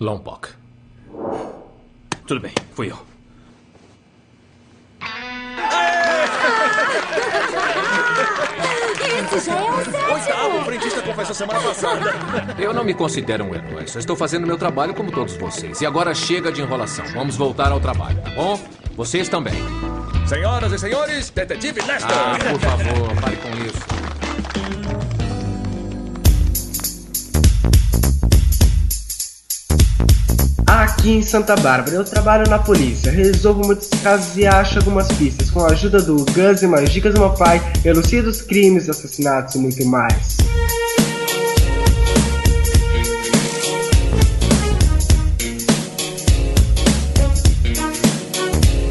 Lompoc. Tudo bem, fui eu. Esse já é o sétimo. Oitavo, o frentista confessou semana passada. Eu não me considero um herói, só estou fazendo meu trabalho como todos vocês. E agora chega de enrolação. Vamos voltar ao trabalho, tá bom? Vocês também. Senhoras e senhores, detetive Lester. Ah, por favor, pare com isso. Aqui em Santa Bárbara eu trabalho na polícia, resolvo muitos casos e acho algumas pistas. Com a ajuda do Gus e mais dicas do meu pai, elucido os crimes, assassinatos e muito mais.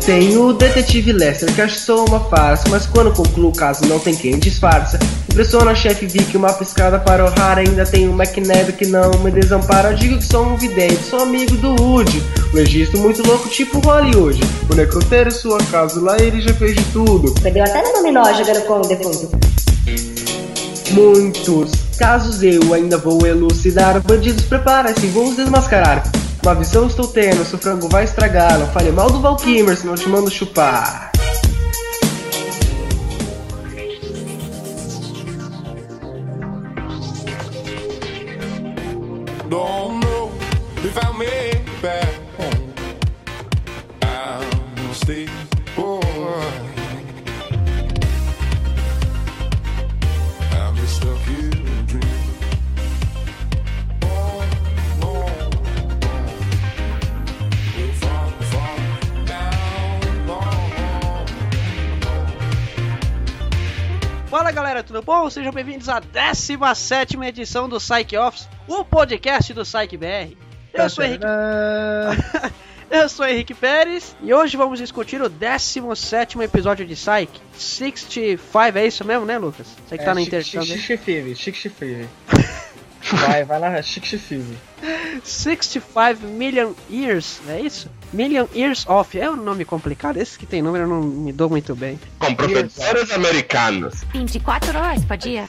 Tem o detetive Lester, que acho só uma farsa, mas quando concluo o caso não tem quem disfarça. Impressiona a chefe Vic, uma piscada para o raro, ainda tem o McNabb que não me desampara. Digo que sou um vidente, sou amigo do Woody. Um registro muito louco, tipo Hollywood. O necrotério sua casa, lá ele já fez de tudo. Perdeu até no dominó jogando com o defunto. Muitos casos eu ainda vou elucidar. Bandidos, prepara-se, vou os desmascarar. Uma visão estou tendo, seu frango vai estragar. Não fale mal do Valkymer, senão te mando chupar. Bom? Sejam bem-vindos à 17 edição do Psych Office, o podcast do Psych BR. Eu sou Henrique, eu sou Henrique Pérez e hoje vamos discutir o 17 episódio de Psych 65, é isso mesmo, né, Lucas? Você que tá na internet. Chique chique chique Vai, vai lá, chique chique 65 Million Years, é isso? Million Years Off, é um nome complicado, esse que tem número eu não me dou muito bem. Com professores americanos. 24 horas por dia.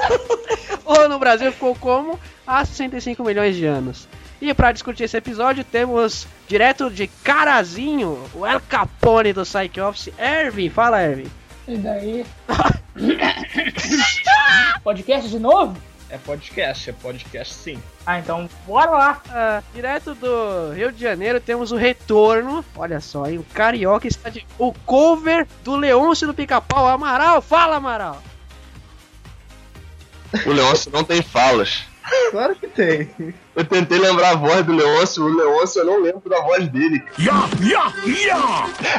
ou no Brasil ficou como há 65 milhões de anos. E para discutir esse episódio temos direto de Carazinho, o El Capone do Psych Office, Ervin. Fala, Ervin. E daí? Podcast de novo? É podcast, é podcast sim. Ah, então bora lá. Ah, direto do Rio de Janeiro temos o retorno. Olha só, hein? O Carioca está de. O cover do Leôncio do Pica-Pau Amaral. Fala, Amaral. O Leôncio não tem falas. Claro que tem. Eu tentei lembrar a voz do Leôncio, o Leôncio eu não lembro da voz dele.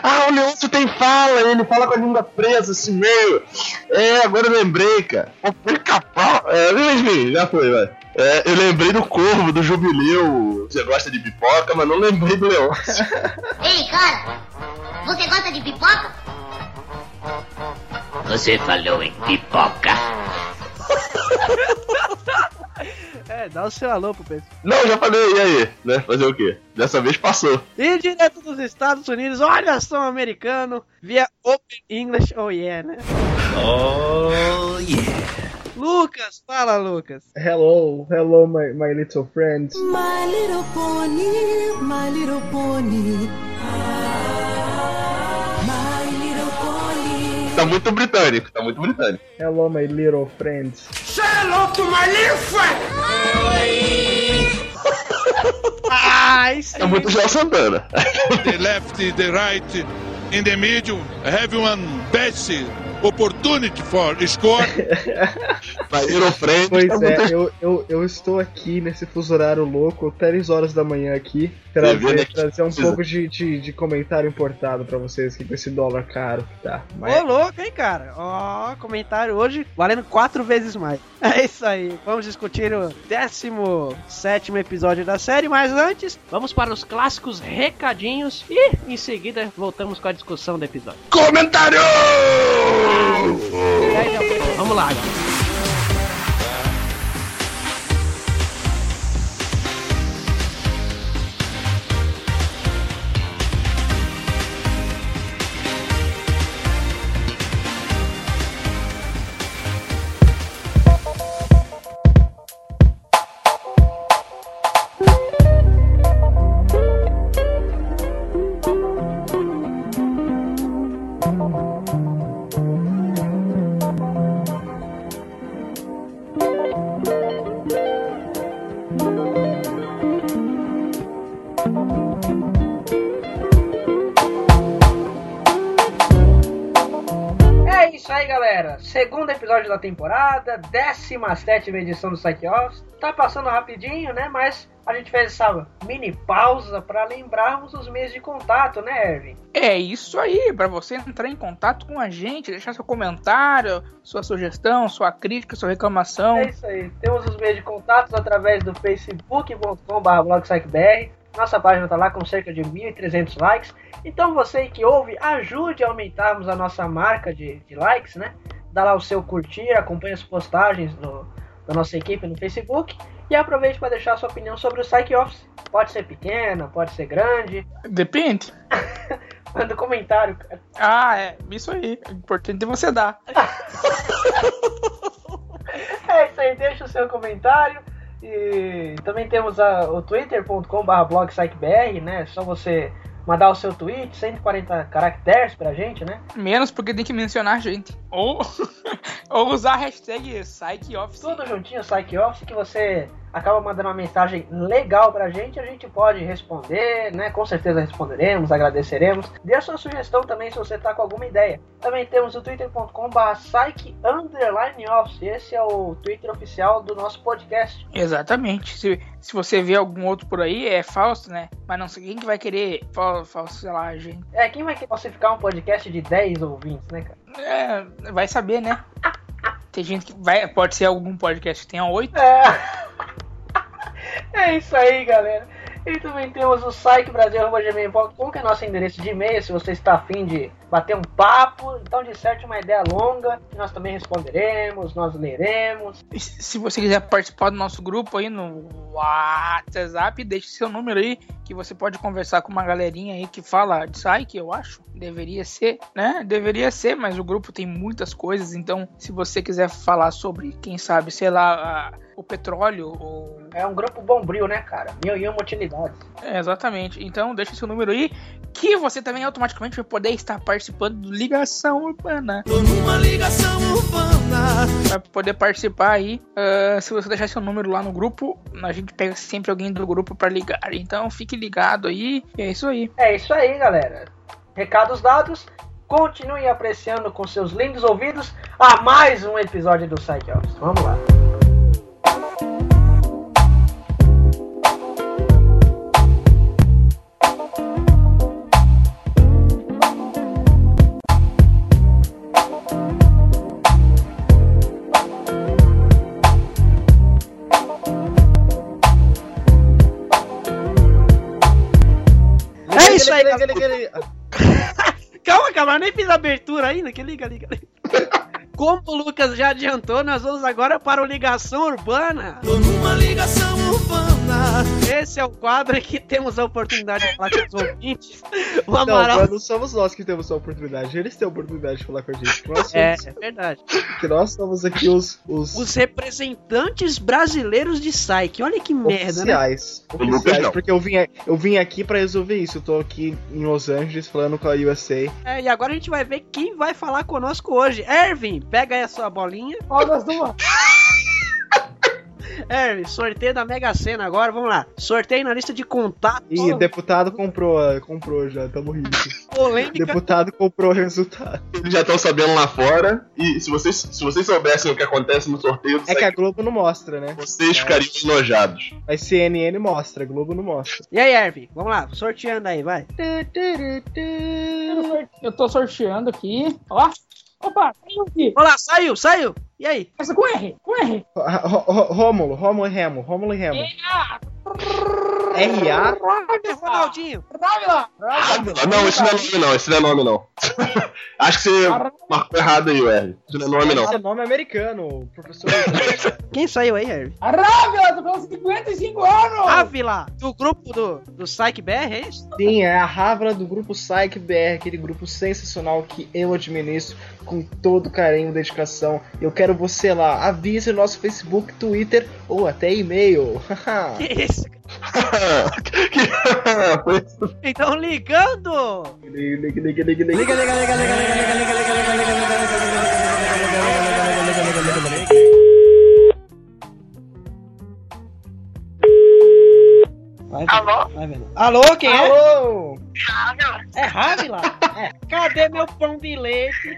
Ah, o Leôncio tem fala, ele fala com a língua presa, assim meio. É, agora eu lembrei, cara. Pica-pau. É, enfim, já foi, vai. É, eu lembrei do Corvo, do Jubileu. Você gosta de pipoca, mas não lembrei do Leôncio. Ei, cara, você gosta de pipoca? Você falou em pipoca. É, dá o seu alô pro pessoal. Não, já falei, e aí? Né? Fazer o quê? Dessa vez passou. E direto dos Estados Unidos, olha só, um americano, via Open English, oh yeah, né? Oh, yeah. Lucas, fala, Lucas. Hello, hello, my, my little friends. My little pony, my little pony. My Tá muito britânico, tá muito britânico. Hello, my little friends. Ai, sim. Tá muito Gel Santana. the left, the right, in the middle. Have one best opportunity for score. Vai ir frente. Pois tá é, muito... eu, eu, eu estou aqui nesse fuso horário louco, 3 horas da manhã aqui, trazer, trazer um precisa. pouco de, de, de comentário importado pra vocês aqui com esse dólar caro que tá. Ô, Mas louco, hein, cara? Ó, comentário hoje valendo quatro vezes mais. É isso aí. Vamos discutir o 17 episódio da série, mas antes, vamos para os clássicos recadinhos e em seguida voltamos com a discussão do episódio. Comentário! Vamos lá, galera. Isso aí, galera. Segundo episódio da temporada, 17 edição do Psych Office. Tá passando rapidinho, né? Mas a gente fez essa mini pausa para lembrarmos os meios de contato, né, Erwin? É isso aí, para você entrar em contato com a gente, deixar seu comentário, sua sugestão, sua crítica, sua reclamação. É isso aí. Temos os meios de contato através do facebook.com.br. Nossa página tá lá com cerca de 1.300 likes. Então você que ouve, ajude a aumentarmos a nossa marca de, de likes, né? Dá lá o seu curtir, acompanhe as postagens do, da nossa equipe no Facebook e aproveite para deixar a sua opinião sobre o Psych Office. Pode ser pequena, pode ser grande. Depende. Manda um comentário, cara. Ah, é. Isso aí. O importante é você dar. é isso aí, deixa o seu comentário. E também temos a, o twitter.com/blogpsychbr, né? Só você mandar o seu tweet, 140 caracteres pra gente, né? Menos porque tem que mencionar a gente. Ou, ou usar a hashtag PsychOffice. Tudo juntinho, PsychOffice, que você acaba mandando uma mensagem legal pra gente, a gente pode responder, né? Com certeza responderemos, agradeceremos. Dê a sua sugestão também se você tá com alguma ideia. Também temos o twitter.com.br Office. Esse é o Twitter oficial do nosso podcast. Exatamente. Se, se você vê algum outro por aí, é falso, né? Mas não sei quem que vai querer a gente. É, quem vai querer falsificar um podcast de 10 ouvintes, né, cara? É, vai saber, né? Tem gente que vai. Pode ser algum podcast que tenha oito. É. é isso aí, galera. E também temos o sitebrasil.gmail.com, que é nosso endereço de e-mail, se você está afim de bater um papo, então disserte uma ideia longa, nós também responderemos, nós leremos. E se você quiser participar do nosso grupo aí no WhatsApp, deixe seu número aí, que você pode conversar com uma galerinha aí que fala de Psyche, eu acho. Deveria ser, né? Deveria ser, mas o grupo tem muitas coisas, então se você quiser falar sobre, quem sabe, sei lá, o petróleo ou... É um grupo bombril, né, cara? Mil e uma utilidades. É, exatamente. Então deixa seu número aí, que você também automaticamente vai poder estar participando do Ligação Urbana. Tô numa ligação urbana. Vai poder participar aí. Uh, se você deixar seu número lá no grupo, a gente pega sempre alguém do grupo para ligar. Então fique ligado aí. E é isso aí. É isso aí, galera. Recados dados. Continuem apreciando com seus lindos ouvidos a mais um episódio do Side Office. Vamos lá. É isso aí, Calma, calma, eu nem fiz a abertura ainda, que liga, liga, liga. Como o Lucas já adiantou, nós vamos agora para o Ligação Urbana. Tô numa ligação urbana. Esse é o quadro que temos a oportunidade de falar com os ouvintes. O Não, Amaral. mas não somos nós que temos a oportunidade, eles têm a oportunidade de falar com a gente. Nós somos, É, é verdade. que nós somos aqui os, os, Os representantes brasileiros de Psyche. Olha que merda, né? oficiais. Lucas Oficiais, não. porque eu vim, eu vim aqui pra resolver isso. Eu tô aqui em Los Angeles falando com a USA. É, e agora a gente vai ver quem vai falar conosco hoje. Ervin, pega aí a sua bolinha. Qual das duas? Ervin, sorteio da Mega Sena agora, vamos lá. Sorteio na lista de contatos. E o deputado comprou, ah, comprou já, tamo rindo. Polêmica. deputado comprou o resultado. Eles já estão sabendo lá fora. E se vocês, se vocês soubessem o que acontece no sorteio, É que a Globo não mostra, né? vocês ficariam enojados. Mas CNN mostra, a Globo não mostra. E aí, Ervin, vamos lá, sorteando aí, vai. Eu tô sorteando aqui. Ó. Opa, saiu aqui. Olha lá, saiu, saiu. E aí? Essa com R, com R. Rômulo, Rômulo e Remo, Rômulo e Remo. Ah, R.A. Ronaldinho. Dávila. Ah, não, esse não é nome não, esse não é nome não. Acho que você marcou errado aí, R. Isso não é nome não. Esse é nome americano, professor. Quem saiu aí? A Rávila, tô com 55 anos. Ávila, do grupo do, do Psyche BR, é isso? Sim, é a Rávila do grupo Psych BR, aquele grupo sensacional que eu administro com todo carinho e dedicação. Eu quero você lá. Avise no nosso Facebook, Twitter ou até e-mail. Que isso? Isso. Então ligando! liga, liga, liga, liga, liga. Liga, liga, liga, liga, liga, liga, liga, liga, liga, liga, Vai, Alô? Alô, quem é? Alô! É Rávila? É. Cadê meu pão de leite?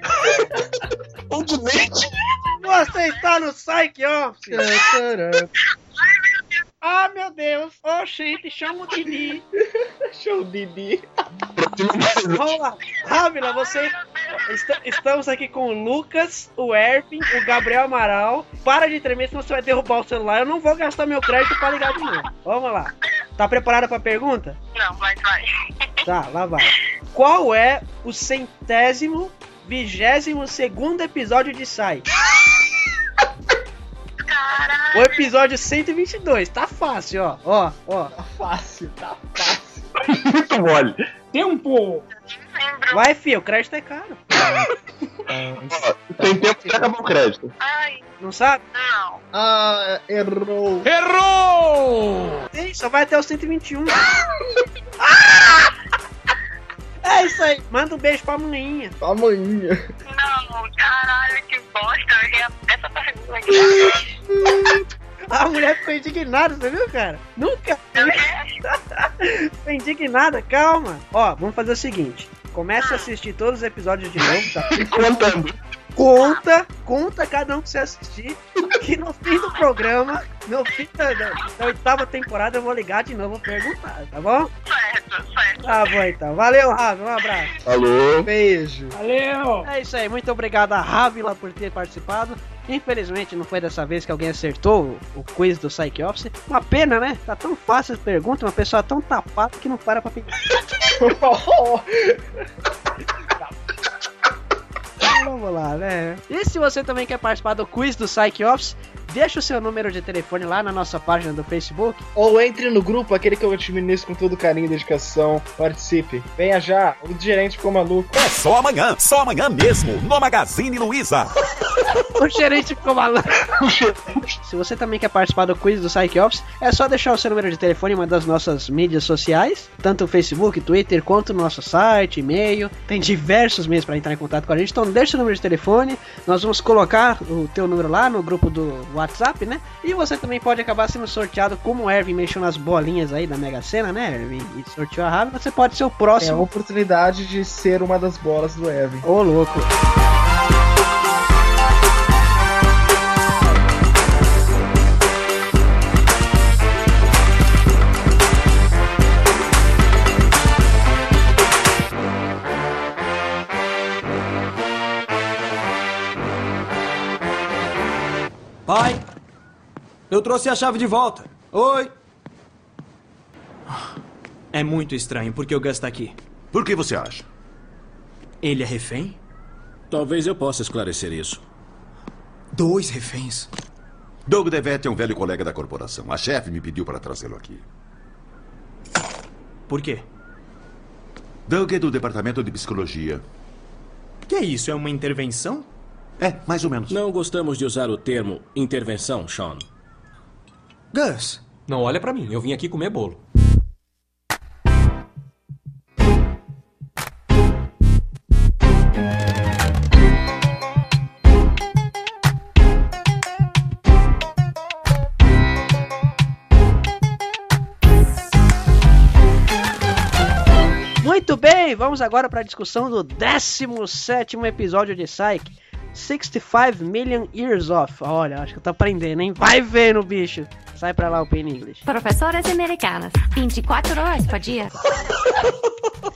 de leite. Você está no Psych Office. Ah, meu Deus. Ô, gente, chama o Didi. Chama o Didi. Vamos lá. Rávila, você... Est- Estamos aqui com o Lucas, o Erpin, o Gabriel Amaral. Para de tremer, senão você vai derrubar o celular. Eu não vou gastar meu crédito pra ligar de novo. Vamos lá. Tá preparada pra pergunta? Não, mas vai. Tá, lá vai. Qual é o centésimo, vigésimo segundo episódio de Sai? O episódio 122. Tá fácil, ó. Ó, ó. Tá fácil, tá fácil. Muito mole. Tempo! Vai, filho, o crédito é caro. Tem tempo que acabou o crédito. Ai, Não sabe? não. Ah, errou. Errou! Sim, só vai até o 121. Ah! É isso aí. Manda um beijo pra maninha. Amanhã. Não, caralho, que bosta. Eu errei essa pergunta aqui. A mulher ficou indignada, você viu, cara? Nunca. Ficou indignada, calma. Ó, vamos fazer o seguinte. Comece a assistir todos os episódios de novo, tá? Contando. Conta, conta cada um que você assistir. Que no fim do programa, no fim da, da- da oitava temporada, eu vou ligar de novo e perguntar, tá bom? Certo, certo. Tá bom então. Valeu, Ravi. Um abraço. Alô? Beijo. Valeu! É isso aí, muito obrigado a Ravila por ter participado. Infelizmente não foi dessa vez que alguém acertou o, quiz do Psych Office. Uma pena, né? Tá tão fácil as perguntas, uma pessoa tão tapada que não para pra pensar. Vamos lá, né? E se você também quer participar do quiz do Psych Office, deixa o seu número de telefone lá na nossa página do Facebook. Ou entre no grupo, aquele que eu administro com todo carinho e dedicação. Participe. Venha já. O gerente ficou maluco. É só amanhã, só amanhã mesmo, no Magazine Luiza. O gerente ficou maluco. Se você também quer participar do quiz do Psych Office, é só deixar o seu número de telefone em uma das nossas mídias sociais, tanto o Facebook, Twitter, quanto no nosso site, e-mail. Tem diversos meios para entrar em contato com a gente, então deixa o número de telefone. Nós vamos colocar o teu número lá no grupo do WhatsApp, né? E você também pode acabar sendo sorteado, como o Erwin mexeu nas bolinhas aí da Mega Sena, né, Erwin? E sorteou a rave, você pode ser o É a próximo. oportunidade de ser uma das bolas do Evan. Ô, louco. Pai, eu trouxe a chave de volta. Oi. É muito estranho porque o Gus tá aqui. Por que você acha? Ele é refém? Talvez eu possa esclarecer isso. Dois reféns. Doug DeVette é um velho colega da corporação. A chefe me pediu para trazê-lo aqui. Por quê? Doug é do departamento de psicologia. Que é isso? É uma intervenção? É, mais ou menos. Não gostamos de usar o termo intervenção, Sean. Gus, Não olha pra mim, eu vim aqui comer bolo. Muito bem, vamos agora para a discussão do 17 episódio de Psyche. 65 Million Years Off. Olha, acho que eu tô aprendendo, hein? Vai vendo, bicho. Sai pra lá o Pen English. Professoras americanas, 24 horas por dia.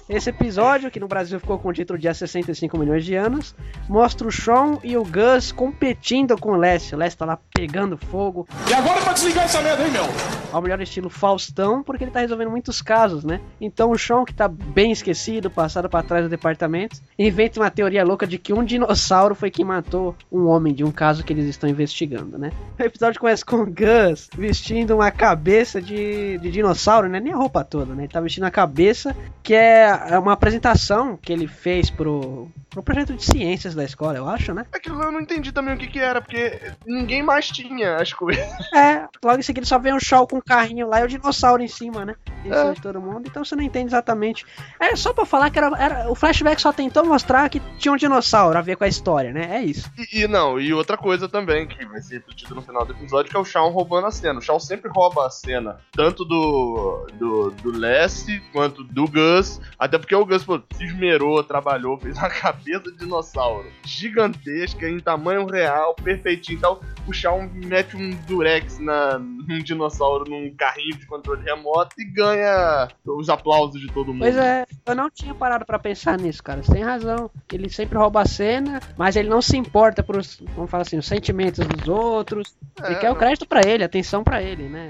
Esse episódio, que no Brasil ficou com o título de Há 65 milhões de anos, mostra o Sean e o Gus competindo com o Les. O Les tá lá pegando fogo. E agora pra desligar essa merda, hein, meu? Ao melhor estilo Faustão, porque ele tá resolvendo muitos casos, né? Então o Sean, que tá bem esquecido, passado para trás do departamento, inventa uma teoria louca de que um dinossauro foi quem matou um homem de um caso que eles estão investigando, né? O episódio começa com o Gus vestindo uma cabeça de, de dinossauro, né? Nem a roupa toda, né? Ele tá vestindo a cabeça, que é uma apresentação que ele fez pro, pro projeto de ciências da escola, eu acho, né? Aquilo eu não entendi também o que que era, porque ninguém mais tinha as coisas. É, logo em seguida só vem o Shaw com um carrinho lá e o dinossauro em cima, né? Em cima É. de todo mundo, então você não entende exatamente. É só pra falar que era, era- o flashback só tentou mostrar que tinha um dinossauro a ver com a história, né? É isso. E, e não, e outra coisa também, que vai ser repetido no final do episódio, que é o Shawn roubando a cena. O Shawn sempre rouba a cena, tanto do, do, do Lessie quanto do Gus. Até porque o Gus pô, se esmerou, trabalhou, fez uma cabeça de dinossauro gigantesca, em tamanho real, perfeitinho. Então o Shawn mete um durex na, num dinossauro num carrinho de controle remoto e ganha os aplausos de todo mundo. Pois é, eu não tinha parado pra pensar nisso, cara. Você tem razão. Ele sempre rouba a cena, mas ele não se importa pros, vamos falar assim, os sentimentos dos outros. Ele É, quer o crédito pra ele, atenção pra ele, né?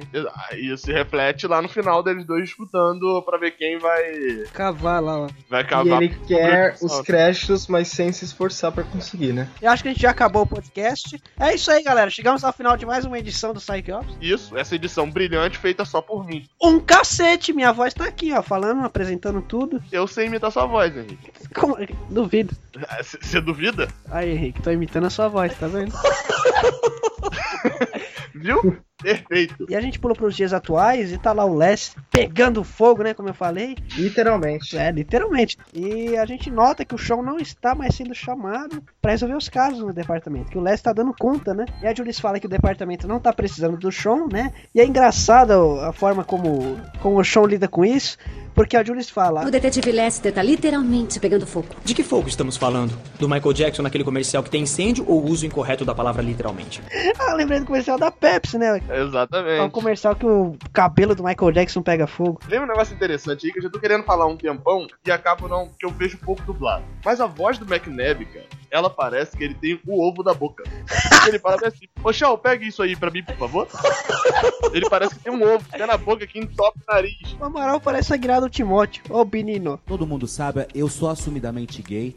E Isso se reflete lá no final deles dois disputando pra ver quem vai, Cavar lá, ó. vai E cavar. ele quer os créditos, mas sem se esforçar pra conseguir, né? Eu acho que a gente já acabou o podcast. É isso aí, galera. Chegamos ao final de mais uma edição do Psych Ops. Isso, essa edição brilhante feita só por mim. Um cacete, minha voz tá aqui, ó, falando, apresentando tudo. Eu sei imitar sua voz, Henrique. Como- Duvido. Você duvida? Aí, Henrique, tô imitando a sua voz, tá vendo? Viu? Perfeito. E a gente pulou pros dias atuais e tá lá o Les pegando fogo, né? Como eu falei. Literalmente. É, literalmente. E a gente nota que o Sean não está mais sendo chamado pra resolver os casos no departamento. Que o Les tá dando conta, né? E a Julius fala que o departamento não tá precisando do Sean, né? E é engraçada a forma como, como o Sean lida com isso. Porque a Julius fala. O detetive Lester tá literalmente pegando fogo. De que fogo estamos falando? Do Michael Jackson naquele comercial que tem incêndio ou o uso incorreto da palavra literalmente? Ah, lembrei do comercial da Pepsi, né? É um Exatamente. comercial que o cabelo do Michael Jackson pega fogo. Lembra um negócio interessante aí que eu já tô querendo falar há um tempão e acabo não, que eu vejo pouco dublado. Mas a voz do McNabb, cara, ela parece que ele tem o ovo da boca. ele fala assim: Ô Shao, pega isso aí pra mim, por favor. ele parece que tem um ovo, fica na boca que entope o nariz. O Amaral parece a guirada do Timóteo. Ô, menino. Todo mundo sabe, eu sou assumidamente gay.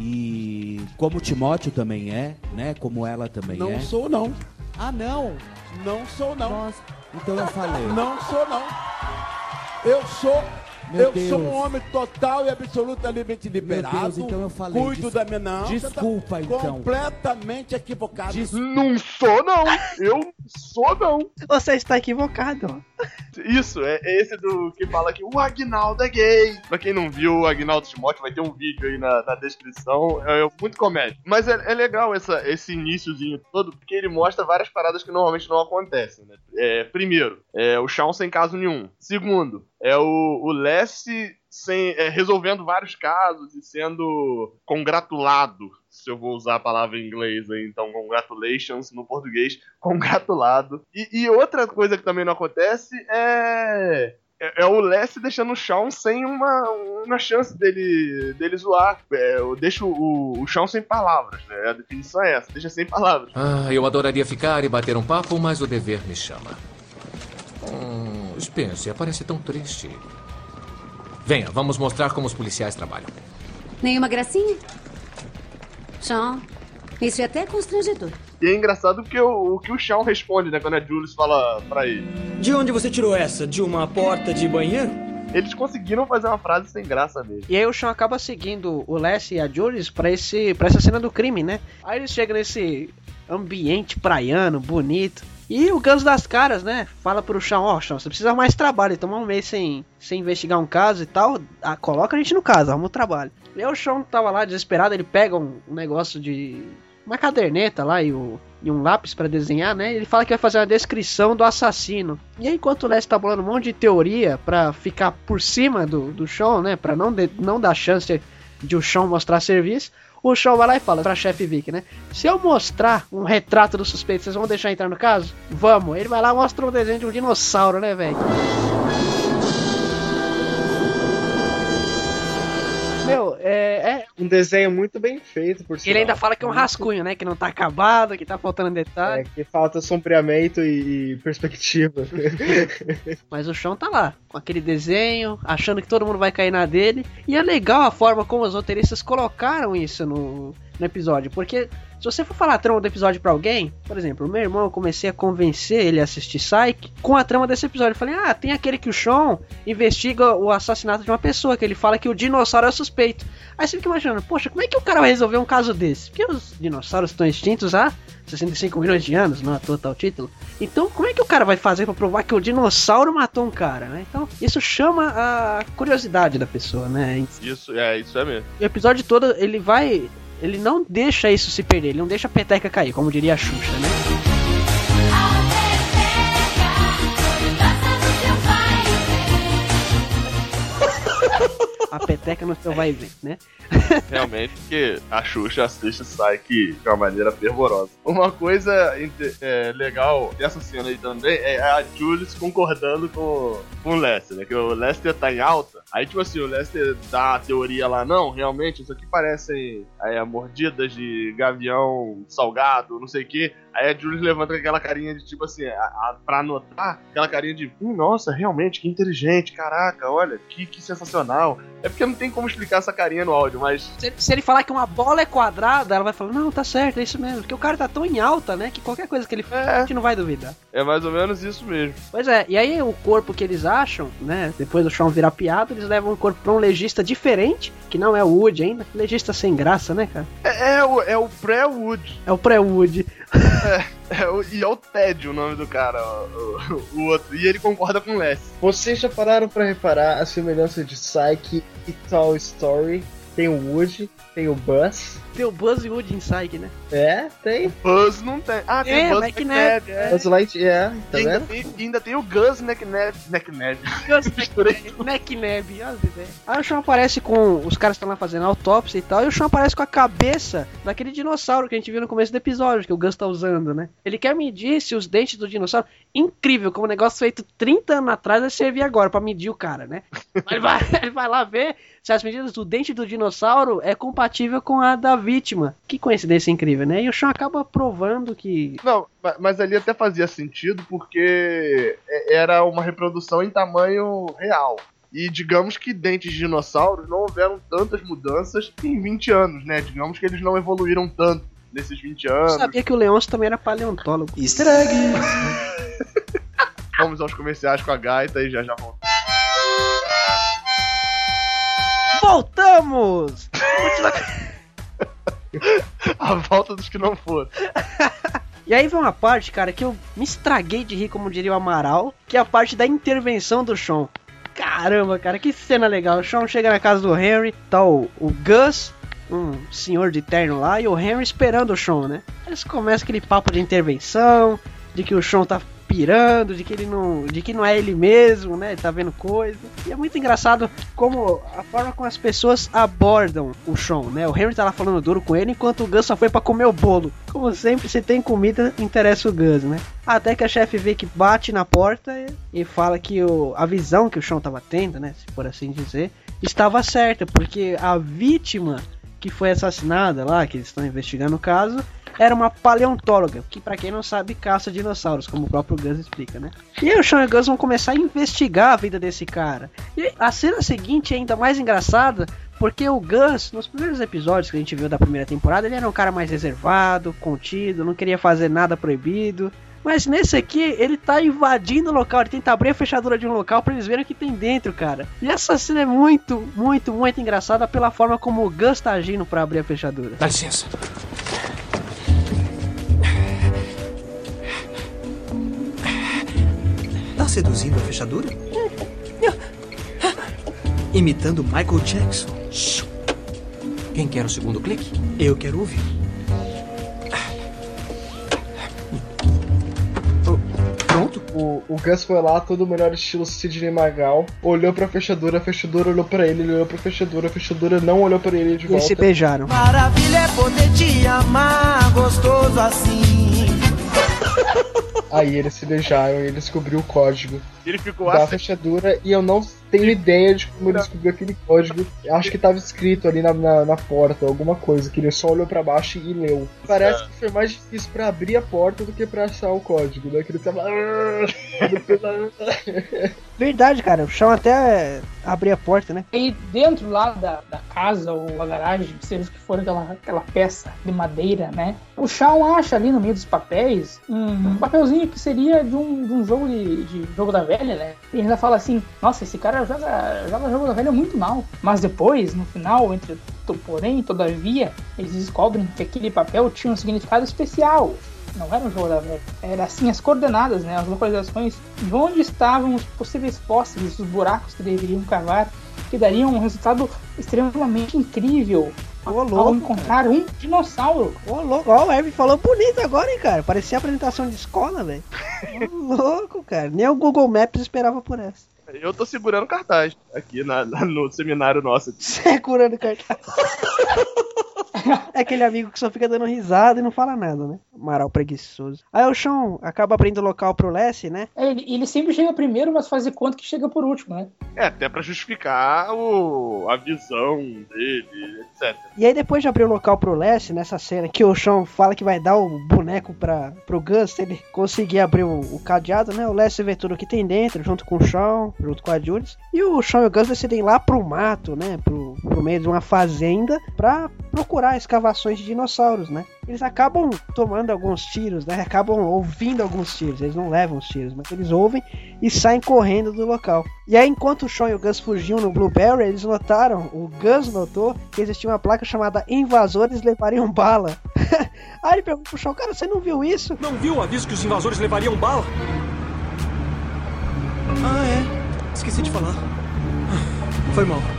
E como o Timóteo também é, né? Como ela também Não é. sou, não. Ah, não? Não sou, não. Então eu falei. Não sou, não. Eu sou. Meu eu Deus. sou um homem total e absolutamente liberado. Deus, então eu falei. Cuido Des- da minha. Não, tá Desculpa, então. Completamente equivocado. Não sou, não. Eu sou, não. Você está equivocado. Isso, é é esse do que fala que o Agnaldo é gay. Pra quem não viu, o Agnaldo Timóteo vai ter um vídeo aí na, na descrição. É, é muito comédia. Mas é, é legal essa, esse iníciozinho todo, porque ele mostra várias paradas que normalmente não acontecem, né? É, primeiro, é o Shawn sem caso nenhum. Segundo, é o, o sem, é, resolvendo vários casos e sendo congratulado. Se eu vou usar a palavra em inglês aí, então, congratulations no português, congratulado. E, e outra coisa que também não acontece é. É, é o Lessie deixando o Shawn sem uma, uma chance dele, dele zoar. É, eu deixo o, o sem palavras, né? A definição é essa, deixa sem palavras. Ah, eu adoraria ficar e bater um papo, mas o dever me chama. Hum, Spencer, parece tão triste. Venha, vamos mostrar como os policiais trabalham. Nenhuma gracinha? Sean, isso é até constrangedor. E é engraçado porque o, o que o Shawn responde, né? Quando a Julius fala pra ele. De onde você tirou essa? De uma porta de banheiro? Eles conseguiram fazer uma frase sem graça mesmo. E aí o Sean acaba seguindo o Les e a Julius pra, esse, pra essa cena do crime, né? Aí eles chegam nesse ambiente praiano, bonito. E o Ganso das Caras, né? Fala pro Sean, ó, Sean, você precisa mais trabalho, tomar um mês sem, sem investigar um caso e tal. Ah, coloca a gente no caso, arruma o trabalho. E aí o Sean tava lá desesperado, ele pega um, negócio de. Uma caderneta lá e, o, e um lápis pra desenhar, né? Ele fala que vai fazer uma descrição do assassino. E aí, enquanto o Les tá bolando um monte de teoria pra ficar por cima do, do Sean, né? Pra não, de- não dar chance de o Sean mostrar serviço, o Sean vai lá e fala pra chefe Vic, né? Se eu mostrar um retrato do suspeito, vocês vão deixar entrar no caso? Vamos. Ele vai lá e mostra um desenho de um dinossauro, né, velho? Um desenho muito bem feito, por Ele sinal. ainda fala que é um rascunho, né? Que não tá acabado, que tá faltando detalhe. É, que falta sombreamento e, e perspectiva. Mas o chão tá lá, com aquele desenho, achando que todo mundo vai cair na dele. E é legal a forma como os roteiristas colocaram isso no, no episódio, porque se você for falar a trama do episódio pra alguém, por exemplo, o meu irmão, eu comecei a convencer ele a assistir Psyche com a trama desse episódio. Eu falei, ah, tem aquele que o Sean investiga o assassinato de uma pessoa, que ele fala que o dinossauro é suspeito. Aí você fica imaginando, poxa, como é que o cara vai resolver um caso desse? Porque os dinossauros estão extintos há 65 milhões de anos, não é total título. Então, como é que o cara vai fazer pra provar que o dinossauro matou um cara, né? Então, isso chama a curiosidade da pessoa, né? Isso, é, isso é mesmo. O episódio todo, ele vai. Ele não deixa isso se perder, ele não deixa a peteca cair, como diria a Xuxa, né? Peteca no seu vai vem, né? Realmente, porque a Xuxa assiste Psyche de uma maneira fervorosa. Uma coisa é, legal dessa cena aí também é a Jules concordando com, com o Lester, né? Que o Lester tá em alta. Aí, tipo assim, o Lester dá a teoria lá, não, realmente, isso aqui parecem é, mordidas de gavião salgado, não sei o quê. Aí a Jules levanta aquela carinha de tipo assim, a, a, pra anotar, aquela carinha de, hum, nossa, realmente, que inteligente, caraca, olha, que, que sensacional. É porque não tem como explicar essa carinha no áudio, mas. Se, se ele falar que uma bola é quadrada, ela vai falar, não, tá certo, é isso mesmo. Porque o cara tá tão em alta, né, que qualquer coisa que ele faz, a gente não vai duvidar. É mais ou menos isso mesmo. Pois é, e aí o corpo que eles acham, né, depois do chão virar piada, eles levam o corpo pra um legista diferente, que não é o Wood ainda. Legista sem graça, né, cara? É, é o, é o pré-Wood. É o pré-Wood. É, é e é o Ted o nome do cara, o, o- o outro. E ele concorda com o Les. Vocês já pararam pra reparar a semelhança de Psyche e Toy Story? Tem o Woody, tem o Buzz. Tem o Buzz e Wood em Psyche, né? É, tem. Buzz não tem. Ah, tem É, o Buzz McNabb. É. Buzz Lightyear, tá e, ainda vendo? tem, e ainda tem o Gus McNabb. McNabb. McNabb, olha as ideias. Aí o Sean aparece com. Os caras estão lá fazendo autópsia e tal, e o Sean aparece com a cabeça daquele dinossauro que a gente viu no começo do episódio, que o Gus tá usando, né? Ele quer medir se os dentes do dinossauro. Incrível, como um negócio feito 30 anos atrás vai servir agora pra medir o cara, né? Ele vai, ele vai lá ver se as medidas do dente do dinossauro é compatível com a da vítima. Que coincidência incrível, né? E o Sean acaba provando que. Não, ma- mas ali até fazia sentido porque é- era uma reprodução em tamanho real. E digamos que dentes de dinossauros não houveram tantas mudanças em 20 anos, né? Digamos que eles não evoluíram tanto nesses 20 Eu anos. sabia que o Leôncio também era paleontólogo. Easter egg! Vamos aos comerciais com a gaita e já já voltamos. Voltamos! A volta dos que não foram. E aí vem uma parte, cara, que eu me estraguei de rir, como diria o Amaral, que é a parte da intervenção do Sean. Caramba, cara, que cena legal. O Sean chega na casa do Henry, tá o, o Gus, um senhor de terno lá, e o Henry esperando o Sean, né? Eles começam aquele papo de intervenção, de que o Sean tá pirando, de que ele não, de que não é ele mesmo, né? Tá vendo coisa. E é muito engraçado como a forma como as pessoas abordam o Sean, né? O Henry tá lá falando duro com ele, enquanto o Gus só foi pra comer o bolo. Como sempre, se tem comida, interessa o Gus, né? Até que a chefe vê que bate na porta e, fala que o, a visão que o Sean tava tendo, né? Se por assim dizer, estava certa, porque a vítima que foi assassinada lá, que eles estão investigando o caso, era uma paleontóloga, que pra quem não sabe, caça dinossauros, como o próprio Gus explica, né? E aí o Sean e o Gus vão começar a investigar a vida desse cara. E a cena seguinte é ainda mais engraçada, porque o Gus, nos primeiros episódios que a gente viu da primeira temporada, ele era um cara mais reservado, contido, não queria fazer nada proibido. Mas nesse aqui, ele tá invadindo o local, ele tenta abrir a fechadura de um local pra eles verem o que tem dentro, cara. E essa cena é muito, muito, muito engraçada pela forma como o Gus tá agindo pra abrir a fechadura. Dá licença. Seduzindo a fechadura? Imitando Michael Jackson. Quem quer o segundo clique? Eu quero ouvir. Pronto? O, o Gus foi lá, todo o melhor estilo Sidney Magal, olhou pra fechadura, a fechadura olhou pra ele, ele olhou pra fechadura, a fechadura não olhou pra ele de E volta. eles se beijaram. Maravilha é poder te amar, gostoso assim. Aí eles se beijaram e ele descobriu o código Ele ficou da assim. fechadura e eu não tenho ideia de como ele descobriu aquele código. Acho que tava escrito ali na, na, na porta, alguma coisa, que ele só olhou pra baixo e leu. Parece que foi mais difícil pra abrir a porta do que pra achar o código, né? Que ele tava. Verdade, cara. O chão até abrir a porta, né? E dentro lá da, da casa ou a garagem, seja o que for aquela, aquela peça de madeira, né? O Shawn acha ali no meio dos papéis um, papelzinho que seria de um, de um jogo de, de jogo da velha, né? E ainda fala assim, nossa, esse cara joga, joga jogo da velha muito mal. Mas depois, no final, entre porém, todavia, eles descobrem que aquele papel tinha um significado especial. Não era um jogo da velha. Era assim as coordenadas, né? As localizações de onde estavam os possíveis fósseis, os buracos que deveriam cavar, que dariam um resultado extremamente incrível Ô, ao louco. encontrar um dinossauro. Ô, louco. Ó, o Herb falou bonito agora, hein, cara. Parecia apresentação de escola, velho. Ô, louco, cara. Nem o Google Maps esperava por essa. Eu tô segurando cartaz aqui na, na- no seminário nosso. Segurando o cartaz. É aquele amigo que só fica dando risada e não fala nada, né? Amaral preguiçoso. Aí o Sean acaba abrindo o local pro Lessie, né? É, Ele, ele sempre chega primeiro, mas faz de conta que chega por último, né? É, até pra justificar o, a visão dele, etc. E aí depois de abrir o local pro Lessie, nessa cena que o Sean fala que vai dar o boneco pra, pro Gus, se ele conseguir abrir o, o cadeado, né? O Lessie vê tudo que tem dentro, junto com o Sean, junto com a Jules. E o Sean e o Gus decidem ir lá pro mato, né? Pro, pro meio de uma fazenda pra procurar escavações de dinossauros, né? Eles acabam tomando alguns tiros, né? Acabam ouvindo alguns tiros. Eles não levam os tiros, mas eles ouvem e saem correndo do local. E aí, enquanto o Sean e o Gus fugiam no Blueberry, eles notaram, o Gus notou, que existia uma placa chamada Invasores Levariam Bala. aí ele perguntou pro Sean, cara, você não viu isso? Não viu o aviso que os invasores levariam bala? Ah, é. Esqueci de falar. Foi mal.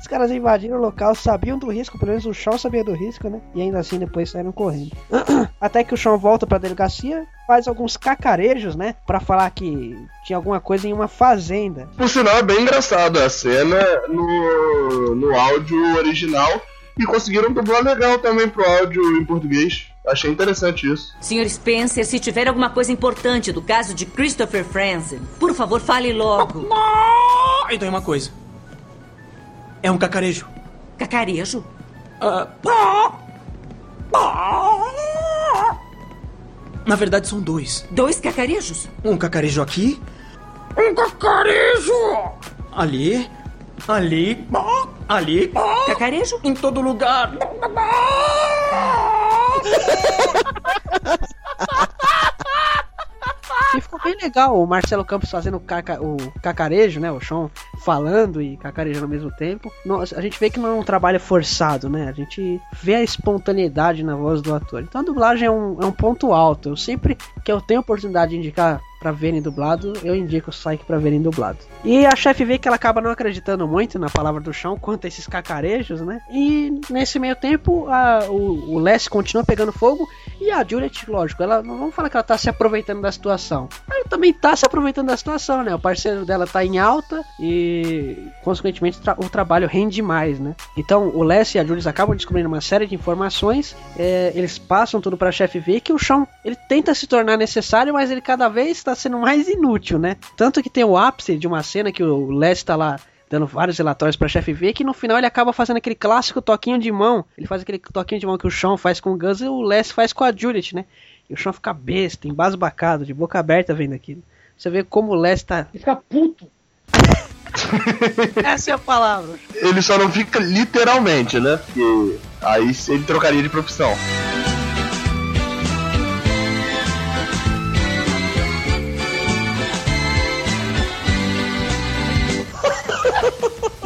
Os caras invadiram o local, sabiam do risco, pelo menos o Sean sabia do risco, né? E ainda assim depois saíram correndo. Até que o Sean volta pra delegacia, faz alguns cacarejos, né? Pra falar que tinha alguma coisa em uma fazenda. Por sinal, é bem engraçado a cena no, no áudio original e conseguiram dublar legal também pro áudio em português. Achei interessante isso. Senhor Spencer, se tiver alguma coisa importante do caso de Christopher Franzen, por favor, fale logo. Então é uma coisa. É um cacarejo. Cacarejo? Ah, Na verdade, são dois. Dois cacarejos? Um cacarejo aqui. Um cacarejo! Ali. Ali. Ali. Cacarejo? Em todo lugar. E ficou bem legal o Marcelo Campos fazendo o, caca, o cacarejo, né? O Sean falando e cacarejando ao mesmo tempo. Nós- a gente vê que não é um trabalho forçado, né? A gente vê a espontaneidade na voz do ator. Então a dublagem é um, é um ponto alto. Eu sempre que eu tenho oportunidade de indicar pra verem dublado, eu indico o Psyche pra verem dublado. E a chefe vê que ela acaba não acreditando muito na palavra do chão quanto a esses cacarejos, né? E nesse meio tempo, a- o, o Les continua pegando fogo e a Juliet, lógico, ela não vamos falar que ela tá se aproveitando da situação. Ela também tá se aproveitando da situação, né? O parceiro dela tá em alta e, consequentemente, tra- o trabalho rende mais, né? Então, o Les e a Juliet acabam descobrindo uma série de informações. é, eles passam tudo pra chefe ver que o chão ele tenta se tornar necessário, mas ele cada vez está sendo mais inútil, né? Tanto que tem o ápice de uma cena que o Les tá lá dando vários relatórios pra chefe ver que no final ele acaba fazendo aquele clássico toquinho de mão. Ele faz aquele toquinho de mão que o Sean faz com o Gus e o Les faz com a Juliet, né? E o Sean fica besta, embasbacado, de boca aberta vendo aquilo. Você vê como o Les tá. Fica puto. Essa é a palavra. Ele só não fica literalmente, né? Porque aí ele trocaria de profissão.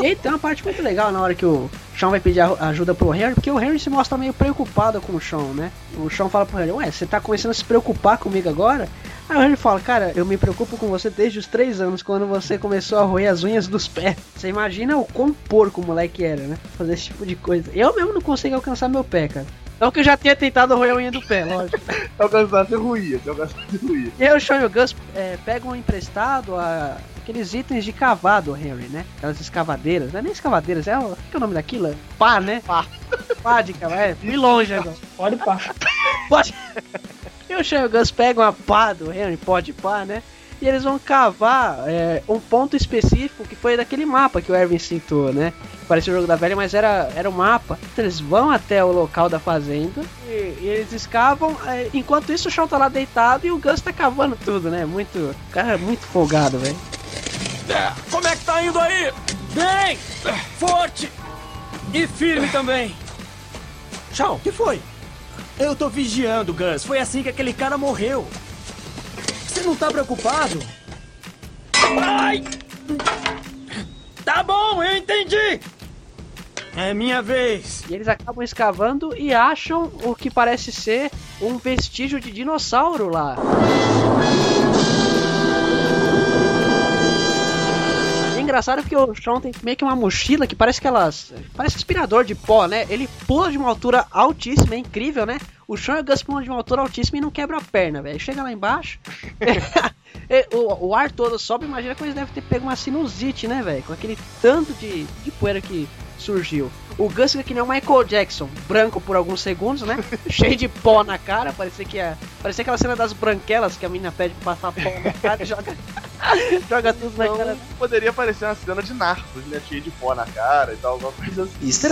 E aí tem uma parte muito legal na hora que o Sean vai pedir ajuda pro Henry, porque o Henry se mostra meio preocupado com o Sean, né? O Sean fala pro Henry, ué, você tá começando a se preocupar comigo agora? Aí o Henry fala, cara, eu me preocupo com você desde os três anos, quando você começou a roer as unhas dos pés. Você imagina o quão porco o moleque era, né? Fazer esse tipo de coisa. Eu mesmo não consigo alcançar meu pé, cara. Não que eu já tenha tentado roer a unha do pé, lógico. Alcançasse ruía, se alcançasse ruía. E aí o Sean e o Gus é, pegam emprestado a- aqueles itens de cavado, Henry, né? Aquelas escavadeiras, não é nem escavadeiras, é o, o que é o nome daquilo? É Pá, né? Pá. Pá de cavalo, é, fui longe agora. Pode pá. Pode. E o o Gus pegam a pá do Henry, pode pá, né? E eles vão cavar é, um ponto específico que foi daquele mapa que o Erwin citou, né? Parecia o jogo da velha, mas era, era o mapa. Então eles vão até o local da fazenda e, e eles escavam. é, enquanto isso, o Sean tá lá deitado e o Gus tá cavando tudo, né? Muito. O cara é muito folgado, velho. Como é que tá indo aí? Bem! Forte! E firme também! Shaw, o que foi? Eu tô vigiando, Gus. Foi assim que aquele cara morreu. Você não tá preocupado? Ai! Tá bom, eu entendi! É minha vez! E eles acabam escavando e acham o que parece ser um vestígio de dinossauro lá. Engraçado porque o Sean tem meio que uma mochila que parece que elas. Parece aspirador de pó, né? Ele pula de uma altura altíssima, é incrível, né? O Sean e o Gus pulam de uma altura altíssima e não quebra a perna, velho. Chega lá embaixo. O, o ar todo sobe, imagina que eles devem ter pego uma sinusite, né, velho? Com aquele tanto de, de poeira que surgiu. O Gus fica que nem o Michael Jackson, branco por alguns segundos, né? Cheio de pó na cara, parecia que é. Parecia aquela cena das branquelas que a menina pede pra passar pó na cara e joga. joga tudo na Então, cara. poderia parecer uma cena de narcos, né? Cheio de pó na cara e tal, alguma coisa assim. Easter!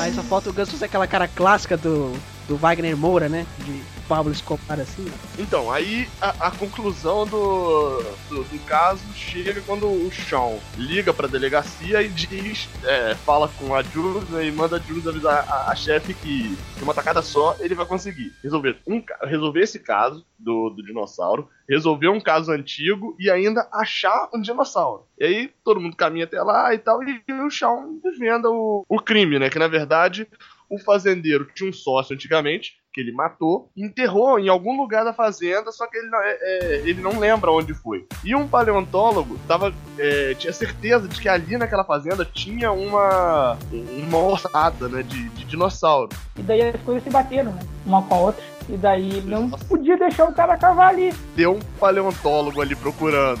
Aí só falta o Gus fazer aquela cara clássica do, do Wagner Moura, né? De Pablo Escobar assim. Então, aí a, a conclusão do, do, do caso chega quando o Sean liga pra delegacia e diz, é, fala com a Jules né, e manda a Jules avisar a, a chefe que de uma tacada só ele vai conseguir resolver, um, resolver esse caso do, do dinossauro, resolver um caso antigo e ainda achar um dinossauro. E aí todo mundo caminha até lá e tal, e, o Sean desvenda o, o crime, né? Que na verdade o fazendeiro tinha um sócio antigamente, que ele matou, enterrou em algum lugar da fazenda, só que ele não, é- é, ele não lembra onde foi. E um paleontólogo tava, é, tinha certeza de que ali naquela fazenda tinha uma, uma ossada né, de, de dinossauro. E daí as coisas se bateram, né? Uma com a outra. E daí ele não podia deixar o cara cavar ali. Deu um paleontólogo ali procurando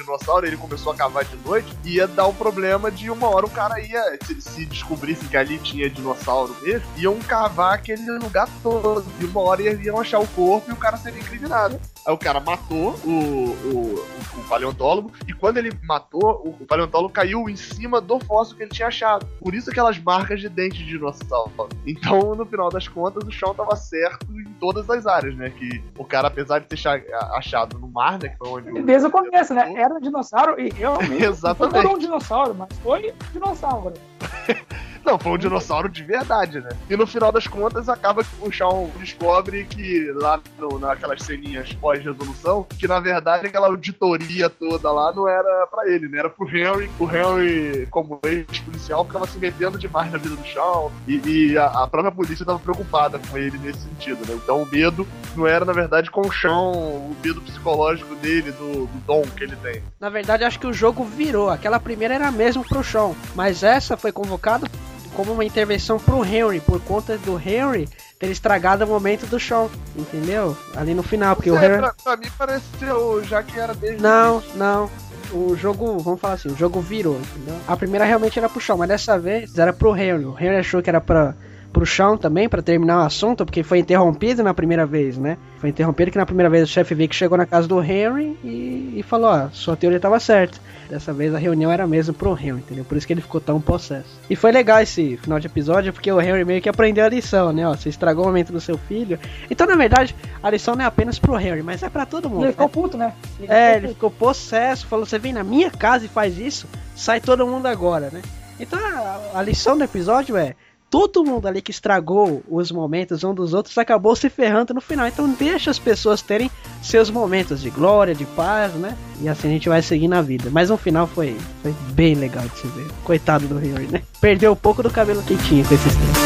dinossauro, ele começou a cavar de noite, ia dar o problema de uma hora o cara ia, se, se descobrisse que ali tinha dinossauro mesmo, iam cavar aquele lugar todo, e uma hora iam achar o corpo e o cara seria incriminado. Aí o cara matou o, o, o, paleontólogo, e quando ele matou, o, paleontólogo caiu em cima do fóssil que ele tinha achado. Por isso aquelas marcas de dente de dinossauro. Então, no final das contas, o chão tava certo em todas as áreas, né? Que o cara, apesar de ter cha- achado no mar, né? Que foi onde Desde o começo, né? Era um dinossauro e realmente Exatamente. não foi um dinossauro, mas foi um dinossauro. Não, foi um dinossauro de verdade, né? E no final das contas acaba que o Shawn descobre que lá no, naquelas ceninhas pós-resolução, que na verdade aquela auditoria toda lá não era pra ele, né? Era pro Henry. O Henry, como ex-policial, ficava se metendo demais na vida do Shawn. E, e a, a própria polícia tava preocupada com ele nesse sentido, né? Então o medo não era, na verdade, com o Shawn, o medo psicológico dele, do, do dom que ele tem. Na verdade, acho que o jogo virou. Aquela primeira era mesmo pro Sean, mas essa foi convocada como uma intervenção pro Henry, por conta do Henry ter estragado o momento do Sean, entendeu? Ali no final, porque o Henry... pra, pra mim pareceu já que era desde Não, não. O jogo, vamos falar assim, o jogo virou, entendeu? A primeira realmente era pro Sean, mas dessa vez era pro Henry. O Henry achou que era pra, pro Sean também, pra terminar o assunto, porque foi interrompido na primeira vez, né? Foi interrompido que na primeira vez o chefe Vic chegou na casa do Henry e, e falou, ó, sua teoria tava certa. Dessa vez a reunião era mesmo pro Henry, entendeu? Por isso que ele ficou tão possesso. E foi legal esse final de episódio, porque o Henry meio que aprendeu a lição, né? Ó, você estragou o momento do seu filho. Então, na verdade, a lição não é apenas pro Henry, mas é pra todo mundo. Ele ficou né? puto, né? É, ele ficou possesso, falou: você vem na minha casa e faz isso, sai todo mundo agora, né? Então a, a lição do episódio é: todo mundo ali que estragou os momentos um dos outros acabou se ferrando no final. Então deixa as pessoas terem seus momentos de glória, de paz, né? E assim a gente vai seguir na vida. Mas no final foi, foi bem legal de se ver. Coitado do Henry, né? Perdeu um pouco do cabelo que tinha com esses tempos.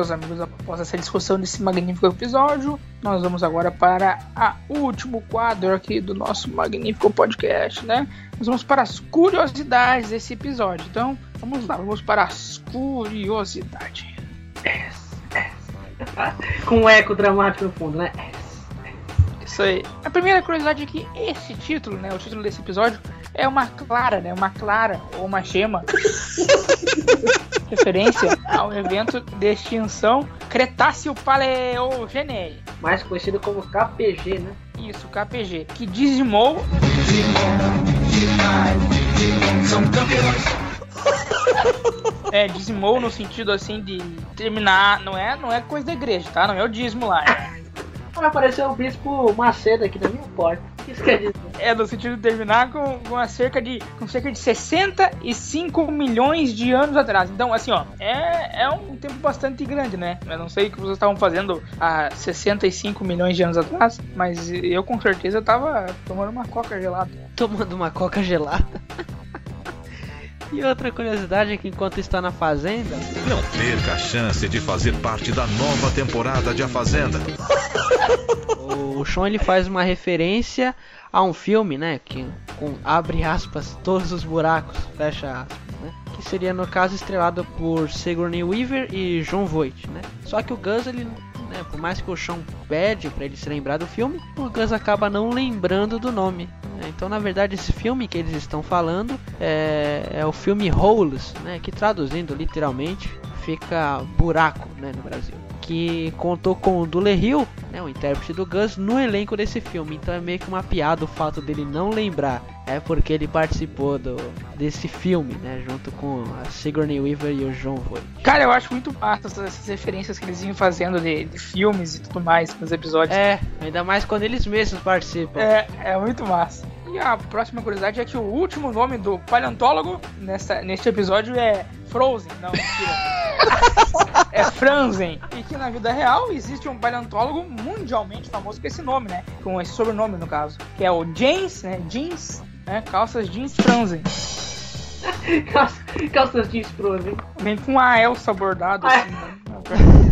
Meus amigos, após essa discussão desse magnífico episódio, nós vamos agora para a último quadro aqui do nosso magnífico podcast, né? Nós vamos para as curiosidades desse episódio. Então, vamos lá, vamos para as curiosidades. Com um eco dramático no fundo, né? Isso aí. A primeira curiosidade é que esse título, né, o título desse episódio é uma clara, né, uma clara ou uma gema. referência ao evento de extinção Cretáceo Paleogene. Mais conhecido como KPG, né? Isso, KPG, que dizimou São campeões. É, dizimou no sentido assim de terminar, não é, não é coisa da igreja, tá? Não é o dízimo lá. Vai aparecer o bispo Macedo aqui na minha porta. Isso quer dizer? É no sentido de terminar com, com, a cerca de, com cerca de 65 milhões de anos atrás. Então, assim, ó, é, é um tempo bastante grande, né? Eu não sei o que vocês estavam fazendo há 65 milhões de anos atrás, mas eu com certeza tava tomando uma coca gelada. Tomando uma coca gelada? E outra curiosidade é que enquanto está na Fazenda. Não perca a chance de fazer parte da nova temporada de A Fazenda. O Sean ele faz uma referência a um filme, né? Que com abre aspas todos os buracos, fecha aspas, né? Que seria no caso estrelado por Sigourney Weaver e John Voight, né? Só que o Gus ele né, por mais que o Sean pede para ele se lembrar do filme, o Gus acaba não lembrando do nome. Né? Então, na verdade, esse filme que eles estão falando é, é o filme Holes, né, que traduzindo literalmente fica buraco né, no Brasil. Que contou com o Hill, né, o intérprete do Gus, no elenco desse filme. Então é meio que uma piada o fato dele não lembrar. É porque ele participou do, desse filme, né? Junto com a Sigourney Weaver e o John Voight. Cara, eu acho muito massa essas referências que eles iam fazendo de, de, filmes e tudo mais nos episódios. É, ainda mais quando eles mesmos participam. É, é muito massa. E a próxima curiosidade é que o último nome do paleontólogo nessa, neste episódio é Frozen. Não, mentira. é Franzen. E que na vida real existe um paleontólogo mundialmente famoso com esse nome, né? Com esse sobrenome, no caso. Que é o James, né? Jeans, né? Calças jeans Franzen. Calças jeans Franzen. Vem com a Elsa bordado Ah, assim, né?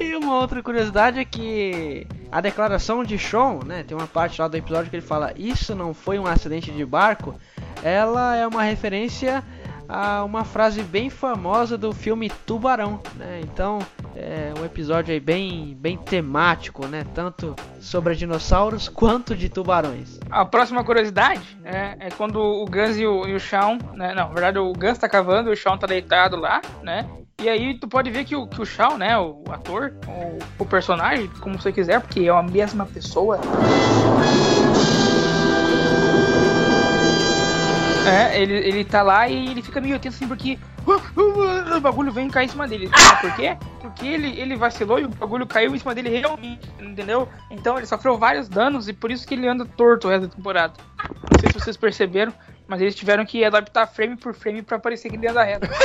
E uma outra curiosidade é que a declaração de Sean, né, tem uma parte lá do episódio que ele fala isso não foi um acidente de barco, ela é uma referência a uma frase bem famosa do filme Tubarão, né? Então é um episódio aí bem, bem temático, né? Tanto sobre dinossauros quanto de tubarões. A próxima curiosidade né, é quando o Gus e o, e o Shawn, né? Não, na verdade o Gus tá cavando e o Shawn tá deitado lá, né? E aí tu pode ver que o, que o Shawn, né, o ator, o, o personagem, como você quiser, porque é a mesma pessoa. É, ele, ele tá lá e ele fica meio tenso assim porque o bagulho vem cair em cima dele. Sabe por quê? Porque ele, ele vacilou e o bagulho caiu em cima dele realmente, entendeu? Então ele sofreu vários danos e por isso que ele anda torto o resto da temporada. Não sei se vocês perceberam, mas eles tiveram que adaptar frame por frame pra parecer que ele anda reto.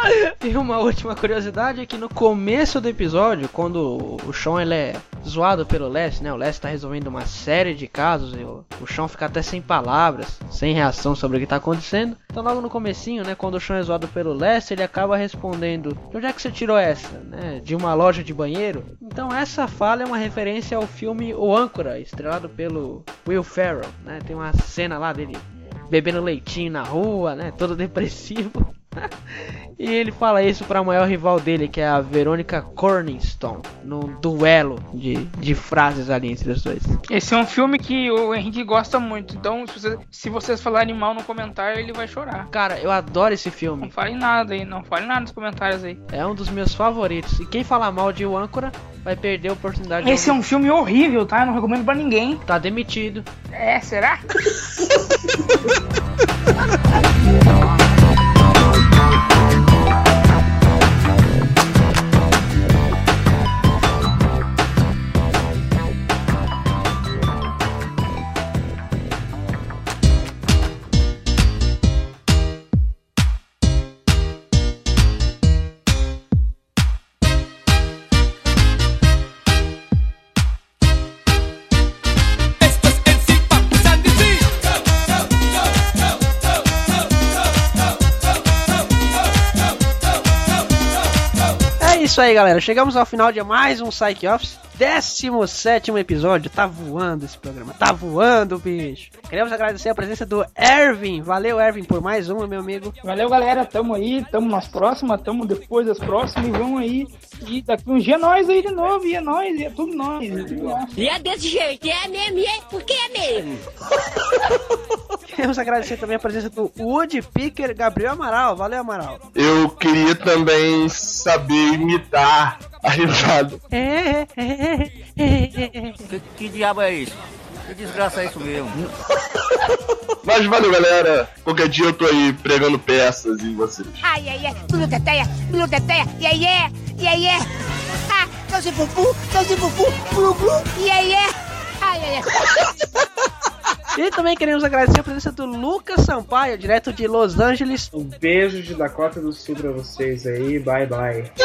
E uma última curiosidade é que no começo do episódio, quando o Sean ele é zoado pelo Les, né? O Les tá resolvendo uma série de casos e o, Sean fica até sem palavras, sem reação sobre o que tá acontecendo. Então logo no comecinho, né, quando o Sean é zoado pelo Les, ele acaba respondendo: "De onde é que você tirou essa?", né? De uma loja de banheiro. Então essa fala é uma referência ao filme O Âncora, estrelado pelo Will Ferrell, né? Tem uma cena lá dele bebendo leitinho na rua, né? Todo depressivo. E ele fala isso para a maior rival dele, que é a Verônica Corningstone, num duelo de, de frases ali entre os dois. Esse é um filme que o Henrique gosta muito, então se, você- se vocês falarem mal no comentário, ele vai chorar. Cara, eu adoro esse filme. Não fale nada aí, não fale nada nos comentários aí. É um dos meus favoritos. E quem falar mal de O Âncora vai perder a oportunidade de Esse é um filme horrível, tá? Eu não recomendo pra ninguém. Tá demitido. É, será? isso aí, galera. Chegamos ao final de mais um Psych Office. 17 episódio. Tá voando esse programa. Tá voando, bicho. Queremos agradecer a presença do Ervin. Valeu, Ervin, por mais uma, meu amigo. Valeu, galera. Tamo aí, tamo nas próximas, tamo depois das próximas e vamos aí. E daqui uns dias é nós aí de novo, e é nós, e é tudo nós. E é desse jeito, é mesmo, e é porque é mesmo. Queremos agradecer também a presença do Woodpecker Gabriel Amaral. Valeu, Amaral. Eu queria também saber imitar a risada. É, é, é, é. Que, que diabo é isso? Que desgraça é isso mesmo? Mas valeu, galera. Qualquer dia eu tô aí pregando peças em vocês. Ai, ai, ai, bluteteia, bluteteia, yeah, yeah, yeah, yeah. Ah, Salsi Fufu, Salsi Fufu, Glu Glu, yeah, yeah. Ai, ai, ai. E também queremos agradecer a presença do Lucas Sampaio, direto de Los Angeles. Um beijo de Dakota do Sul pra vocês aí. Bye, bye.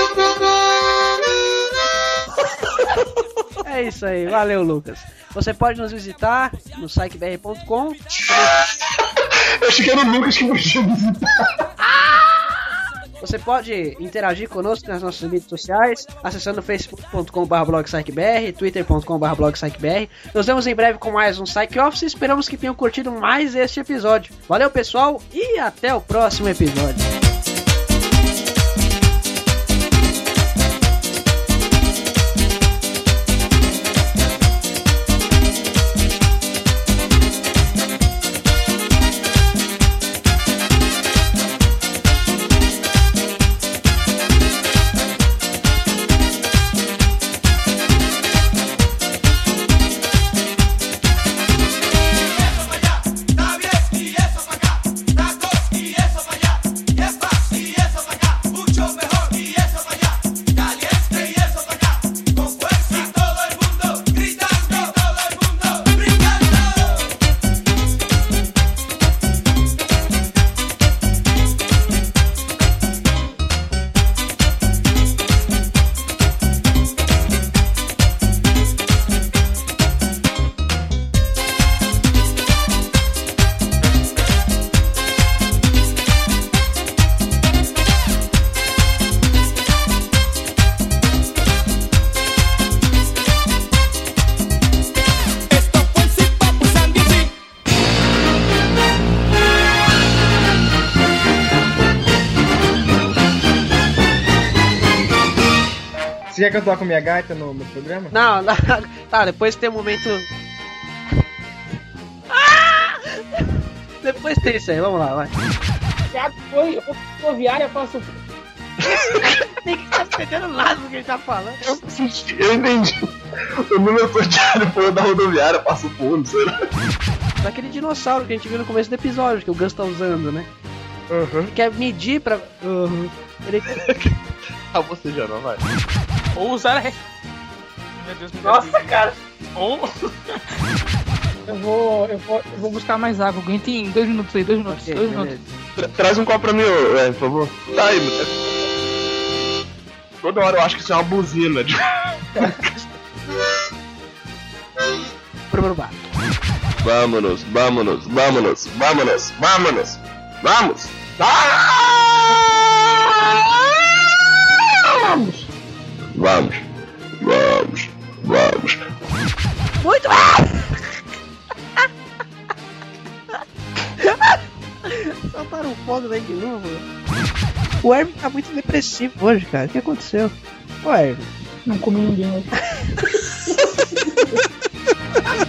É isso aí, valeu Lucas. Você pode nos visitar no sitebr.com. Eu achei que era o Lucas que podia visitar. Você pode interagir conosco nas nossas mídias sociais, acessando facebook.com.br twitter.com.br. Nos vemos em breve com mais um Psych Office e esperamos que tenham curtido mais este episódio. Valeu, pessoal, e até o próximo episódio. Eu toque minha gaita no, no programa? Não, não, tá, depois tem um momento. Ah! Depois tem isso aí, vamos lá, vai. Thiago foi, eu vou rodoviária, faço. Ninguém tá entendendo nada do que ele tá falando. Eu entendi. O número sorteado foi da rodoviária, passa o fundo, sei lá. Daquele dinossauro que a gente viu no começo do episódio, que o Gus tá usando, né? Ele quer medir pra. Uhum. Ele... Ah, você já não vai. Ou usar a. re- Meu Deus, meu Deus. Nossa, cara. Ou. Eu vou, eu vou, eu vou buscar mais água. Alguém tem dois minutos aí, dois minutos, dois minutos. Tra- Traz um copo pra mim, é, por favor. Tá aí, mano. Toda hora eu acho que isso é uma buzina. de- Vámonos, vámonos, vámonos, vámonos, vámonos, vamos! Vamos! Vamos, vamos, vamos. Muito Soltaram o fogo daí de novo. O Hermes tá muito depressivo hoje, cara. O que aconteceu? Ô, Hermes. Não comi ninguém hoje.